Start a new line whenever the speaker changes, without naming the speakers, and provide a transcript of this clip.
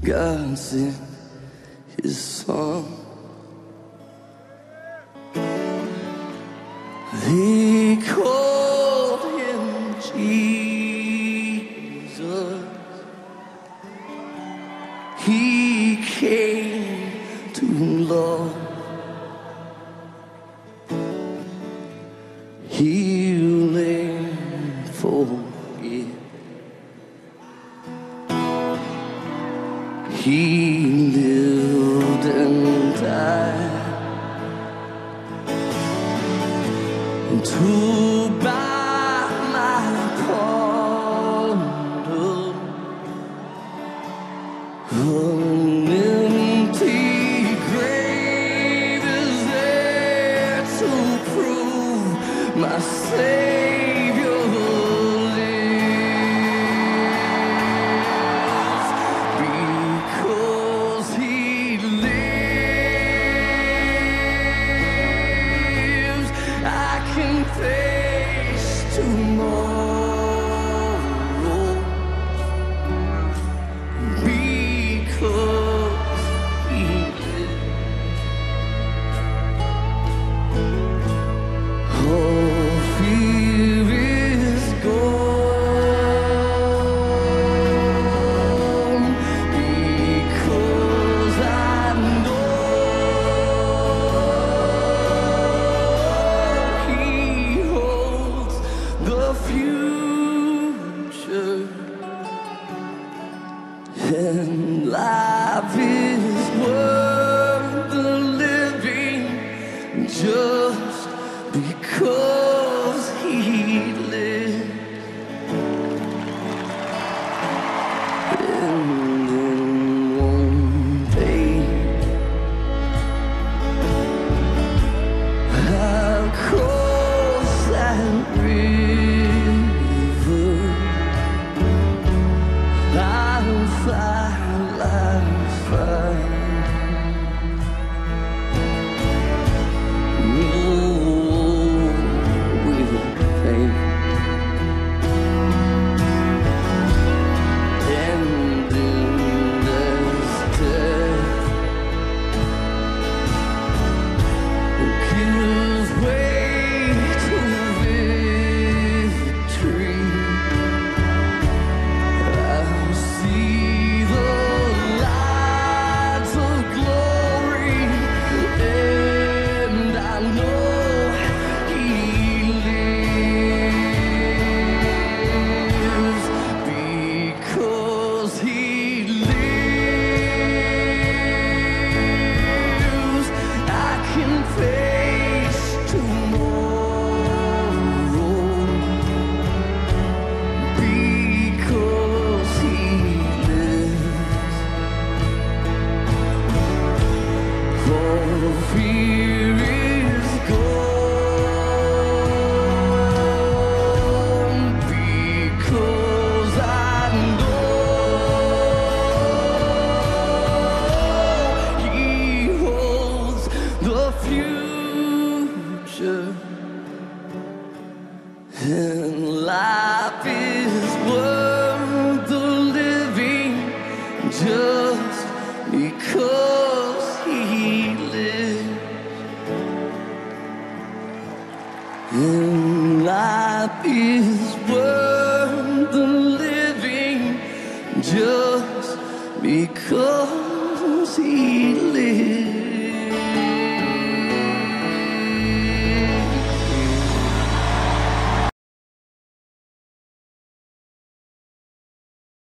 God sent his son. He called him Jesus. He came to love, heal, He lived and died And to buy my pardon. An empty grave is there to prove my Savior face tomorrow. The future. And life is worth the living just because he lives. In one day. Fear is worth the living just because he lives.